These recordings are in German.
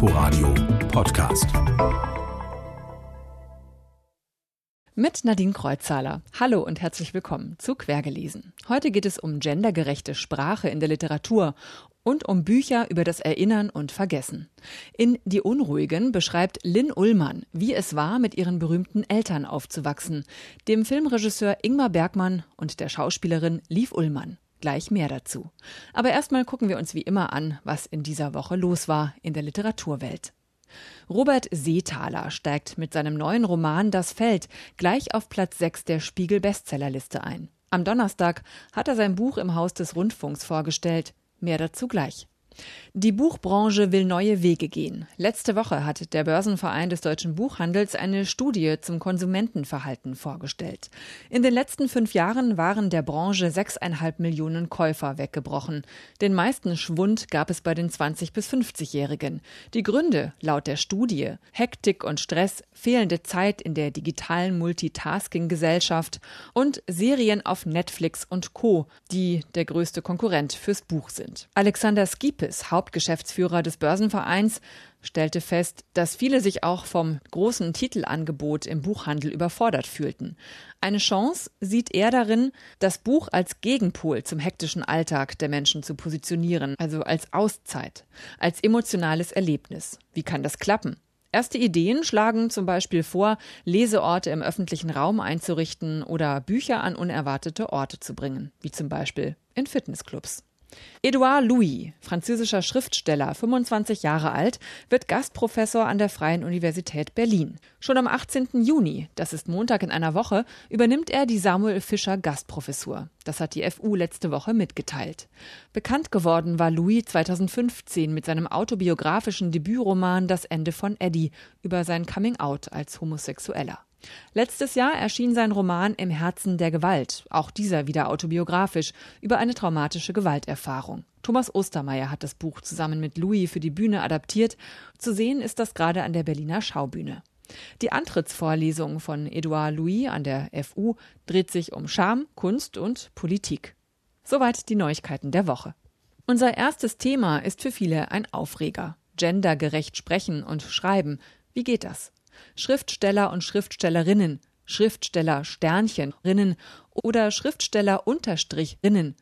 Inforadio Podcast. Mit Nadine Kreuzzahler. Hallo und herzlich willkommen zu Quergelesen. Heute geht es um gendergerechte Sprache in der Literatur und um Bücher über das Erinnern und Vergessen. In Die Unruhigen beschreibt Lynn Ullmann, wie es war, mit ihren berühmten Eltern aufzuwachsen, dem Filmregisseur Ingmar Bergmann und der Schauspielerin Liv Ullmann. Gleich mehr dazu. Aber erstmal gucken wir uns wie immer an, was in dieser Woche los war in der Literaturwelt. Robert Seethaler steigt mit seinem neuen Roman Das Feld gleich auf Platz 6 der Spiegel Bestsellerliste ein. Am Donnerstag hat er sein Buch im Haus des Rundfunks vorgestellt. Mehr dazu gleich. Die Buchbranche will neue Wege gehen. Letzte Woche hat der Börsenverein des deutschen Buchhandels eine Studie zum Konsumentenverhalten vorgestellt. In den letzten fünf Jahren waren der Branche sechseinhalb Millionen Käufer weggebrochen. Den meisten Schwund gab es bei den 20- bis 50-Jährigen. Die Gründe laut der Studie Hektik und Stress, fehlende Zeit in der digitalen Multitasking-Gesellschaft und Serien auf Netflix und Co., die der größte Konkurrent fürs Buch sind. Alexander Skipe Davis, Hauptgeschäftsführer des Börsenvereins, stellte fest, dass viele sich auch vom großen Titelangebot im Buchhandel überfordert fühlten. Eine Chance sieht er darin, das Buch als Gegenpol zum hektischen Alltag der Menschen zu positionieren, also als Auszeit, als emotionales Erlebnis. Wie kann das klappen? Erste Ideen schlagen zum Beispiel vor, Leseorte im öffentlichen Raum einzurichten oder Bücher an unerwartete Orte zu bringen, wie zum Beispiel in Fitnessclubs. Edouard Louis, französischer Schriftsteller, 25 Jahre alt, wird Gastprofessor an der Freien Universität Berlin. Schon am 18. Juni, das ist Montag in einer Woche, übernimmt er die Samuel Fischer Gastprofessur. Das hat die FU letzte Woche mitgeteilt. Bekannt geworden war Louis 2015 mit seinem autobiografischen Debütroman Das Ende von Eddie über sein Coming-out als Homosexueller. Letztes Jahr erschien sein Roman Im Herzen der Gewalt, auch dieser wieder autobiografisch, über eine traumatische Gewalterfahrung. Thomas Ostermeier hat das Buch zusammen mit Louis für die Bühne adaptiert. Zu sehen ist das gerade an der Berliner Schaubühne. Die Antrittsvorlesung von Edouard Louis an der FU dreht sich um Scham, Kunst und Politik. Soweit die Neuigkeiten der Woche. Unser erstes Thema ist für viele ein Aufreger. Gendergerecht sprechen und schreiben. Wie geht das? Schriftsteller und Schriftstellerinnen, Schriftsteller Sterncheninnen oder Schriftsteller Unterstrichrinnen.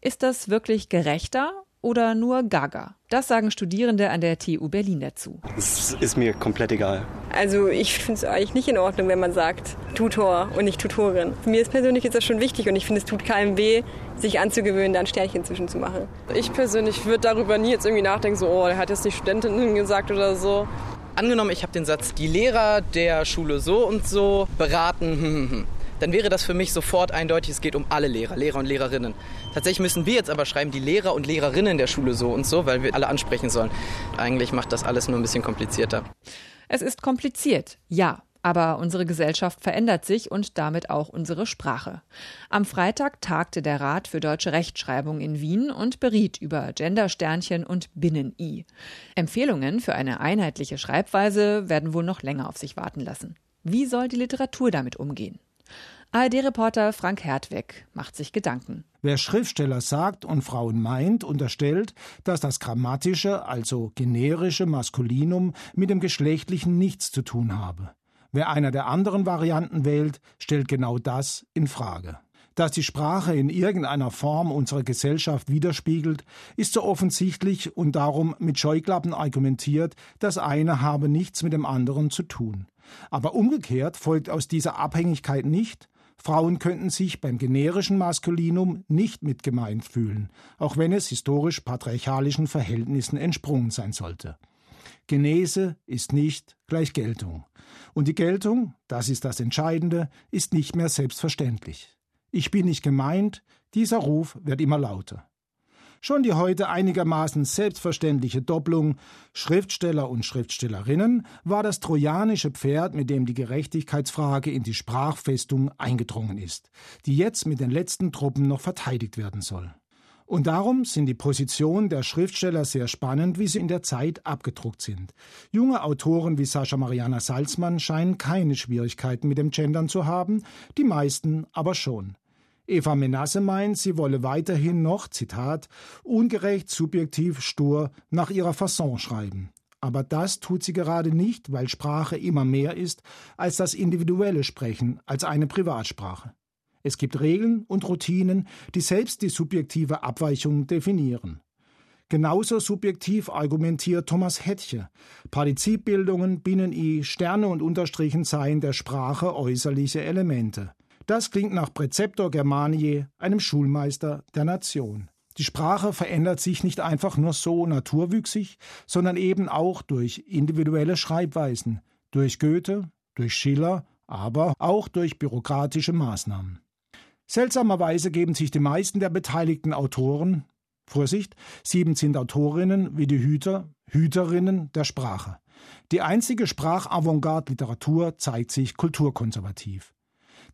Ist das wirklich gerechter oder nur Gaga? Das sagen Studierende an der TU Berlin dazu. Es ist mir komplett egal. Also ich finde es eigentlich nicht in Ordnung, wenn man sagt Tutor und nicht Tutorin. Mir ist persönlich ist das schon wichtig und ich finde, es tut keinem weh, sich anzugewöhnen, da ein Sternchen zwischenzumachen. Ich persönlich würde darüber nie jetzt irgendwie nachdenken, so, oh, der hat jetzt nicht Studentinnen gesagt oder so. Angenommen, ich habe den Satz, die Lehrer der Schule so und so beraten, hm, hm, hm, dann wäre das für mich sofort eindeutig, es geht um alle Lehrer, Lehrer und Lehrerinnen. Tatsächlich müssen wir jetzt aber schreiben, die Lehrer und Lehrerinnen der Schule so und so, weil wir alle ansprechen sollen. Eigentlich macht das alles nur ein bisschen komplizierter. Es ist kompliziert, ja. Aber unsere Gesellschaft verändert sich und damit auch unsere Sprache. Am Freitag tagte der Rat für deutsche Rechtschreibung in Wien und beriet über Gendersternchen und Binnen-I. Empfehlungen für eine einheitliche Schreibweise werden wohl noch länger auf sich warten lassen. Wie soll die Literatur damit umgehen? ARD-Reporter Frank Hertweg macht sich Gedanken. Wer Schriftsteller sagt und Frauen meint, unterstellt, dass das grammatische, also generische Maskulinum mit dem geschlechtlichen nichts zu tun habe. Wer einer der anderen Varianten wählt, stellt genau das in Frage. Dass die Sprache in irgendeiner Form unsere Gesellschaft widerspiegelt, ist so offensichtlich und darum mit Scheuklappen argumentiert, das eine habe nichts mit dem anderen zu tun. Aber umgekehrt folgt aus dieser Abhängigkeit nicht, Frauen könnten sich beim generischen Maskulinum nicht mit gemeint fühlen, auch wenn es historisch patriarchalischen Verhältnissen entsprungen sein sollte. Genese ist nicht gleich Geltung. Und die Geltung, das ist das Entscheidende, ist nicht mehr selbstverständlich. Ich bin nicht gemeint, dieser Ruf wird immer lauter. Schon die heute einigermaßen selbstverständliche Doppelung Schriftsteller und Schriftstellerinnen war das trojanische Pferd, mit dem die Gerechtigkeitsfrage in die Sprachfestung eingedrungen ist, die jetzt mit den letzten Truppen noch verteidigt werden soll. Und darum sind die Positionen der Schriftsteller sehr spannend, wie sie in der Zeit abgedruckt sind. Junge Autoren wie Sascha Mariana Salzmann scheinen keine Schwierigkeiten mit dem Gendern zu haben, die meisten aber schon. Eva Menasse meint, sie wolle weiterhin noch, Zitat, ungerecht, subjektiv, stur nach ihrer Fasson schreiben. Aber das tut sie gerade nicht, weil Sprache immer mehr ist als das individuelle Sprechen, als eine Privatsprache. Es gibt Regeln und Routinen, die selbst die subjektive Abweichung definieren. Genauso subjektiv argumentiert Thomas Hettche. Partizipbildungen, Binnen-I, Sterne und Unterstrichen seien der Sprache äußerliche Elemente. Das klingt nach Präzeptor Germaniae, einem Schulmeister der Nation. Die Sprache verändert sich nicht einfach nur so naturwüchsig, sondern eben auch durch individuelle Schreibweisen, durch Goethe, durch Schiller, aber auch durch bürokratische Maßnahmen. Seltsamerweise geben sich die meisten der beteiligten Autoren, Vorsicht, sieben sind Autorinnen wie die Hüter, Hüterinnen der Sprache. Die einzige Sprachavantgarde-Literatur zeigt sich kulturkonservativ.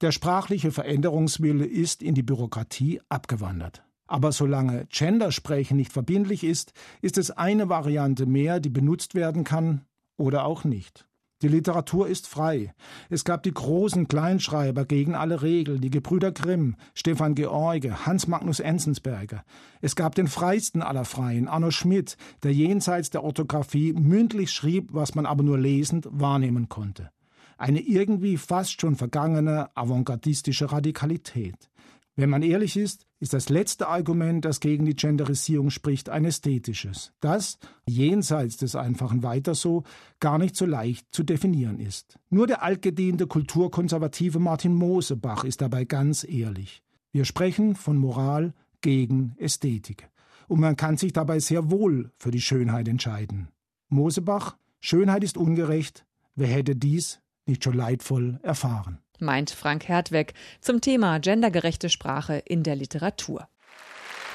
Der sprachliche Veränderungswille ist in die Bürokratie abgewandert. Aber solange Gendersprechen nicht verbindlich ist, ist es eine Variante mehr, die benutzt werden kann oder auch nicht. Die Literatur ist frei. Es gab die großen Kleinschreiber gegen alle Regeln, die Gebrüder Grimm, Stefan George, Hans Magnus Enzensberger. Es gab den freisten aller Freien, Arno Schmidt, der jenseits der Orthographie mündlich schrieb, was man aber nur lesend wahrnehmen konnte. Eine irgendwie fast schon vergangene avantgardistische Radikalität. Wenn man ehrlich ist, ist das letzte Argument, das gegen die Genderisierung spricht, ein ästhetisches, das, jenseits des einfachen Weiter so, gar nicht so leicht zu definieren ist. Nur der altgediente kulturkonservative Martin Mosebach ist dabei ganz ehrlich. Wir sprechen von Moral gegen Ästhetik. Und man kann sich dabei sehr wohl für die Schönheit entscheiden. Mosebach, Schönheit ist ungerecht, wer hätte dies nicht schon leidvoll erfahren meint Frank Hertweg zum Thema gendergerechte Sprache in der Literatur.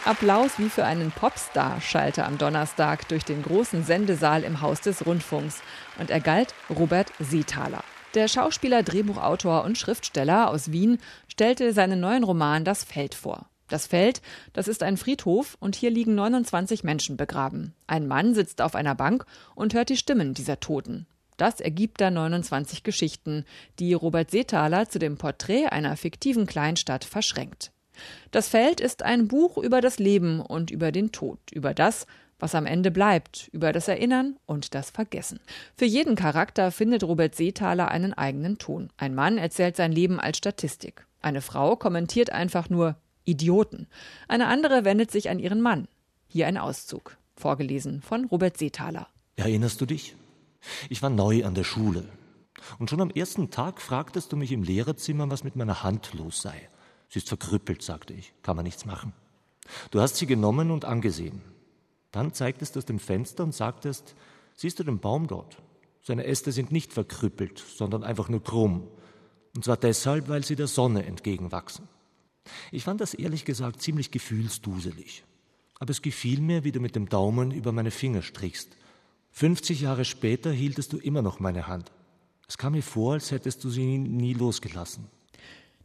Applaus wie für einen Popstar schallte am Donnerstag durch den großen Sendesaal im Haus des Rundfunks und er galt Robert Seethaler. Der Schauspieler, Drehbuchautor und Schriftsteller aus Wien stellte seinen neuen Roman Das Feld vor. Das Feld, das ist ein Friedhof und hier liegen 29 Menschen begraben. Ein Mann sitzt auf einer Bank und hört die Stimmen dieser Toten. Das ergibt dann 29 Geschichten, die Robert Seethaler zu dem Porträt einer fiktiven Kleinstadt verschränkt. Das Feld ist ein Buch über das Leben und über den Tod, über das, was am Ende bleibt, über das Erinnern und das Vergessen. Für jeden Charakter findet Robert Seethaler einen eigenen Ton. Ein Mann erzählt sein Leben als Statistik. Eine Frau kommentiert einfach nur Idioten. Eine andere wendet sich an ihren Mann. Hier ein Auszug, vorgelesen von Robert Seethaler. Erinnerst du dich? Ich war neu an der Schule. Und schon am ersten Tag fragtest du mich im Lehrerzimmer, was mit meiner Hand los sei. Sie ist verkrüppelt, sagte ich. Kann man nichts machen. Du hast sie genommen und angesehen. Dann zeigtest du aus dem Fenster und sagtest, siehst du den Baum dort? Seine Äste sind nicht verkrüppelt, sondern einfach nur krumm. Und zwar deshalb, weil sie der Sonne entgegenwachsen. Ich fand das ehrlich gesagt ziemlich gefühlsduselig. Aber es gefiel mir, wie du mit dem Daumen über meine Finger strichst 50 Jahre später hieltest du immer noch meine Hand. Es kam mir vor, als hättest du sie nie losgelassen.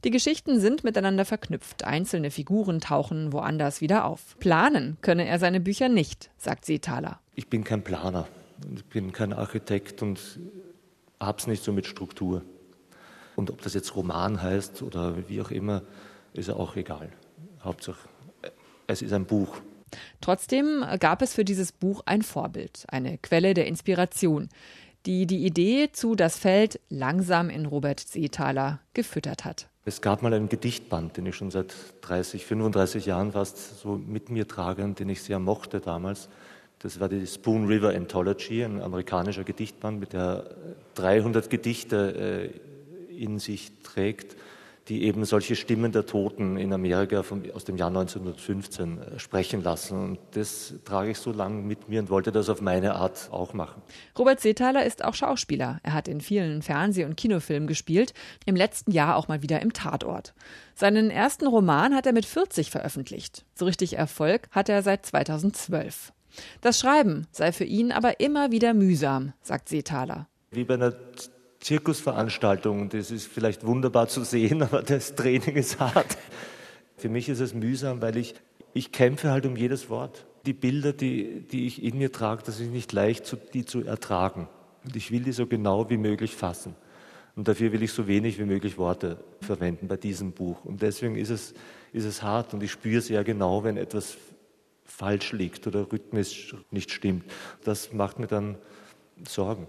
Die Geschichten sind miteinander verknüpft. Einzelne Figuren tauchen woanders wieder auf. Planen könne er seine Bücher nicht, sagt Seethaler. Ich bin kein Planer. Ich bin kein Architekt und hab's nicht so mit Struktur. Und ob das jetzt Roman heißt oder wie auch immer, ist ja auch egal. Hauptsache, es ist ein Buch. Trotzdem gab es für dieses Buch ein Vorbild, eine Quelle der Inspiration, die die Idee zu Das Feld langsam in Robert Seethaler gefüttert hat. Es gab mal einen Gedichtband, den ich schon seit 30, 35 Jahren fast so mit mir trage und den ich sehr mochte damals. Das war die Spoon River Anthology, ein amerikanischer Gedichtband, mit der 300 Gedichte äh, in sich trägt die eben solche Stimmen der Toten in Amerika vom, aus dem Jahr 1915 äh, sprechen lassen. Und das trage ich so lange mit mir und wollte das auf meine Art auch machen. Robert Seethaler ist auch Schauspieler. Er hat in vielen Fernseh- und Kinofilmen gespielt, im letzten Jahr auch mal wieder im Tatort. Seinen ersten Roman hat er mit 40 veröffentlicht. So richtig Erfolg hat er seit 2012. Das Schreiben sei für ihn aber immer wieder mühsam, sagt Seethaler. Wie bei einer Zirkusveranstaltung. Das ist vielleicht wunderbar zu sehen, aber das Training ist hart. Für mich ist es mühsam, weil ich, ich kämpfe halt um jedes Wort. Die Bilder, die, die ich in mir trage, das ist nicht leicht, die zu ertragen. Und ich will die so genau wie möglich fassen. Und dafür will ich so wenig wie möglich Worte verwenden bei diesem Buch. Und deswegen ist es, ist es hart und ich spüre sehr genau, wenn etwas falsch liegt oder rhythmisch nicht stimmt. Das macht mir dann Sorgen.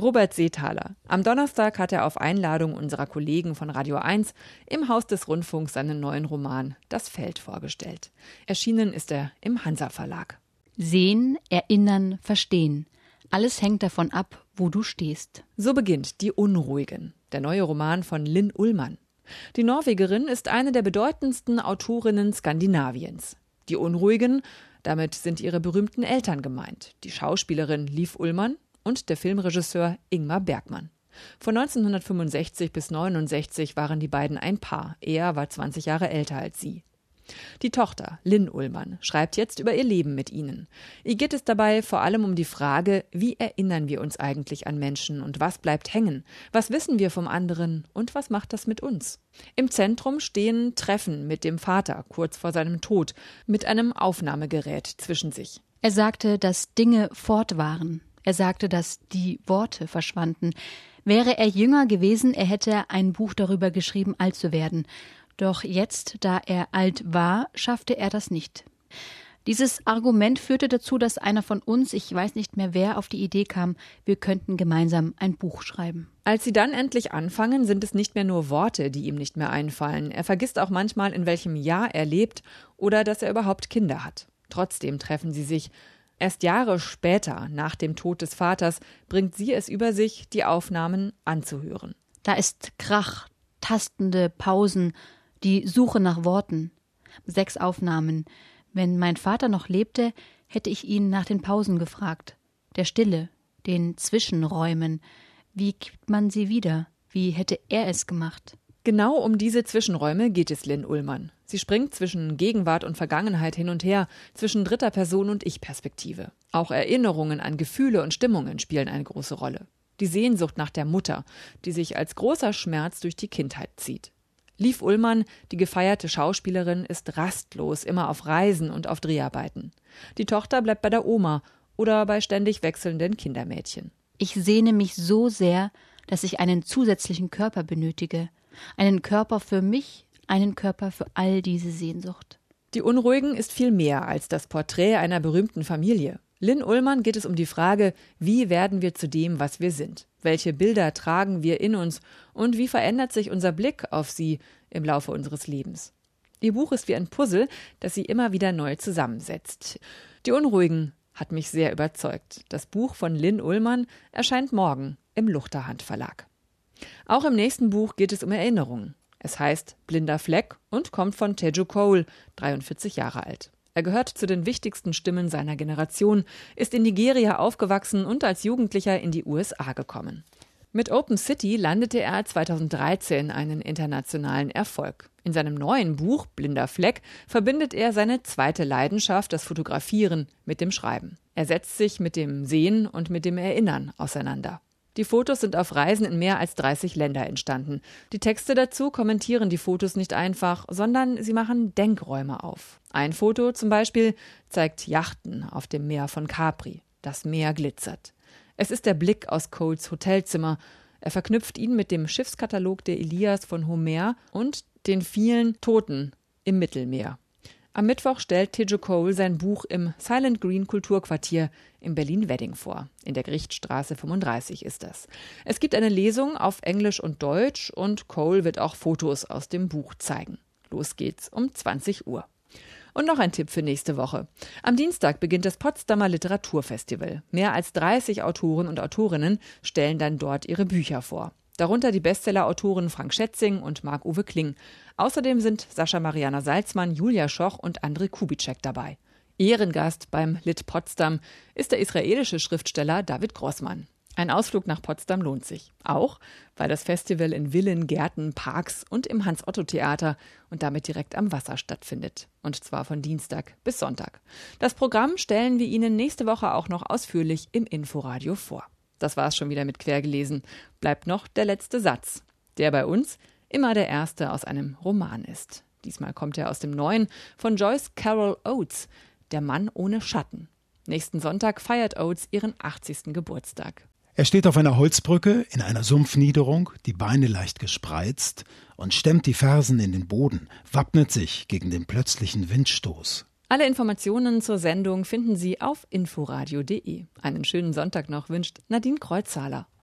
Robert Seethaler. Am Donnerstag hat er auf Einladung unserer Kollegen von Radio 1 im Haus des Rundfunks seinen neuen Roman Das Feld vorgestellt. Erschienen ist er im Hansa Verlag. Sehen, erinnern, verstehen. Alles hängt davon ab, wo du stehst. So beginnt Die Unruhigen, der neue Roman von Lynn Ullmann. Die Norwegerin ist eine der bedeutendsten Autorinnen Skandinaviens. Die Unruhigen, damit sind ihre berühmten Eltern gemeint, die Schauspielerin Liv Ullmann und der Filmregisseur Ingmar Bergmann. Von 1965 bis 1969 waren die beiden ein Paar. Er war 20 Jahre älter als sie. Die Tochter, Lynn Ullmann, schreibt jetzt über ihr Leben mit ihnen. Ihr geht es dabei vor allem um die Frage, wie erinnern wir uns eigentlich an Menschen und was bleibt hängen? Was wissen wir vom anderen und was macht das mit uns? Im Zentrum stehen Treffen mit dem Vater kurz vor seinem Tod mit einem Aufnahmegerät zwischen sich. Er sagte, dass Dinge fort waren, er sagte, dass die Worte verschwanden. Wäre er jünger gewesen, er hätte ein Buch darüber geschrieben, alt zu werden. Doch jetzt, da er alt war, schaffte er das nicht. Dieses Argument führte dazu, dass einer von uns, ich weiß nicht mehr wer, auf die Idee kam, wir könnten gemeinsam ein Buch schreiben. Als sie dann endlich anfangen, sind es nicht mehr nur Worte, die ihm nicht mehr einfallen. Er vergisst auch manchmal, in welchem Jahr er lebt oder dass er überhaupt Kinder hat. Trotzdem treffen sie sich, Erst Jahre später, nach dem Tod des Vaters, bringt sie es über sich, die Aufnahmen anzuhören. Da ist Krach, tastende Pausen, die Suche nach Worten. Sechs Aufnahmen. Wenn mein Vater noch lebte, hätte ich ihn nach den Pausen gefragt, der Stille, den Zwischenräumen. Wie gibt man sie wieder? Wie hätte er es gemacht? Genau um diese Zwischenräume geht es Lynn Ullmann. Sie springt zwischen Gegenwart und Vergangenheit hin und her, zwischen dritter Person und Ich-Perspektive. Auch Erinnerungen an Gefühle und Stimmungen spielen eine große Rolle. Die Sehnsucht nach der Mutter, die sich als großer Schmerz durch die Kindheit zieht. Liv Ullmann, die gefeierte Schauspielerin, ist rastlos immer auf Reisen und auf Dreharbeiten. Die Tochter bleibt bei der Oma oder bei ständig wechselnden Kindermädchen. Ich sehne mich so sehr, dass ich einen zusätzlichen Körper benötige, einen Körper für mich, einen Körper für all diese Sehnsucht. Die Unruhigen ist viel mehr als das Porträt einer berühmten Familie. Lynn Ullmann geht es um die Frage, wie werden wir zu dem, was wir sind? Welche Bilder tragen wir in uns und wie verändert sich unser Blick auf sie im Laufe unseres Lebens? Ihr Buch ist wie ein Puzzle, das sie immer wieder neu zusammensetzt. Die Unruhigen hat mich sehr überzeugt. Das Buch von Lynn Ullmann erscheint morgen im Luchterhand Verlag. Auch im nächsten Buch geht es um Erinnerungen. Es heißt Blinder Fleck und kommt von Teju Cole, 43 Jahre alt. Er gehört zu den wichtigsten Stimmen seiner Generation, ist in Nigeria aufgewachsen und als Jugendlicher in die USA gekommen. Mit Open City landete er 2013 einen internationalen Erfolg. In seinem neuen Buch Blinder Fleck verbindet er seine zweite Leidenschaft, das Fotografieren, mit dem Schreiben. Er setzt sich mit dem Sehen und mit dem Erinnern auseinander. Die Fotos sind auf Reisen in mehr als 30 Länder entstanden. Die Texte dazu kommentieren die Fotos nicht einfach, sondern sie machen Denkräume auf. Ein Foto zum Beispiel zeigt Yachten auf dem Meer von Capri. Das Meer glitzert. Es ist der Blick aus Coles Hotelzimmer. Er verknüpft ihn mit dem Schiffskatalog der Elias von Homer und den vielen Toten im Mittelmeer. Am Mittwoch stellt Tejo Cole sein Buch im Silent Green Kulturquartier in Berlin-Wedding vor. In der Gerichtsstraße 35 ist das. Es gibt eine Lesung auf Englisch und Deutsch und Cole wird auch Fotos aus dem Buch zeigen. Los geht's um 20 Uhr. Und noch ein Tipp für nächste Woche. Am Dienstag beginnt das Potsdamer Literaturfestival. Mehr als 30 Autoren und Autorinnen stellen dann dort ihre Bücher vor. Darunter die Bestseller-Autoren Frank Schätzing und Marc-Uwe Kling. Außerdem sind Sascha Mariana Salzmann, Julia Schoch und André Kubitschek dabei. Ehrengast beim Lit Potsdam ist der israelische Schriftsteller David Grossmann. Ein Ausflug nach Potsdam lohnt sich. Auch, weil das Festival in Villen, Gärten, Parks und im Hans-Otto-Theater und damit direkt am Wasser stattfindet. Und zwar von Dienstag bis Sonntag. Das Programm stellen wir Ihnen nächste Woche auch noch ausführlich im Inforadio vor. Das war's schon wieder mit Quergelesen. Bleibt noch der letzte Satz, der bei uns immer der erste aus einem Roman ist. Diesmal kommt er aus dem neuen von Joyce Carol Oates, Der Mann ohne Schatten. Nächsten Sonntag feiert Oates ihren 80. Geburtstag. Er steht auf einer Holzbrücke in einer Sumpfniederung, die Beine leicht gespreizt und stemmt die Fersen in den Boden, wappnet sich gegen den plötzlichen Windstoß. Alle Informationen zur Sendung finden Sie auf inforadio.de. Einen schönen Sonntag noch wünscht Nadine Kreuzzahler.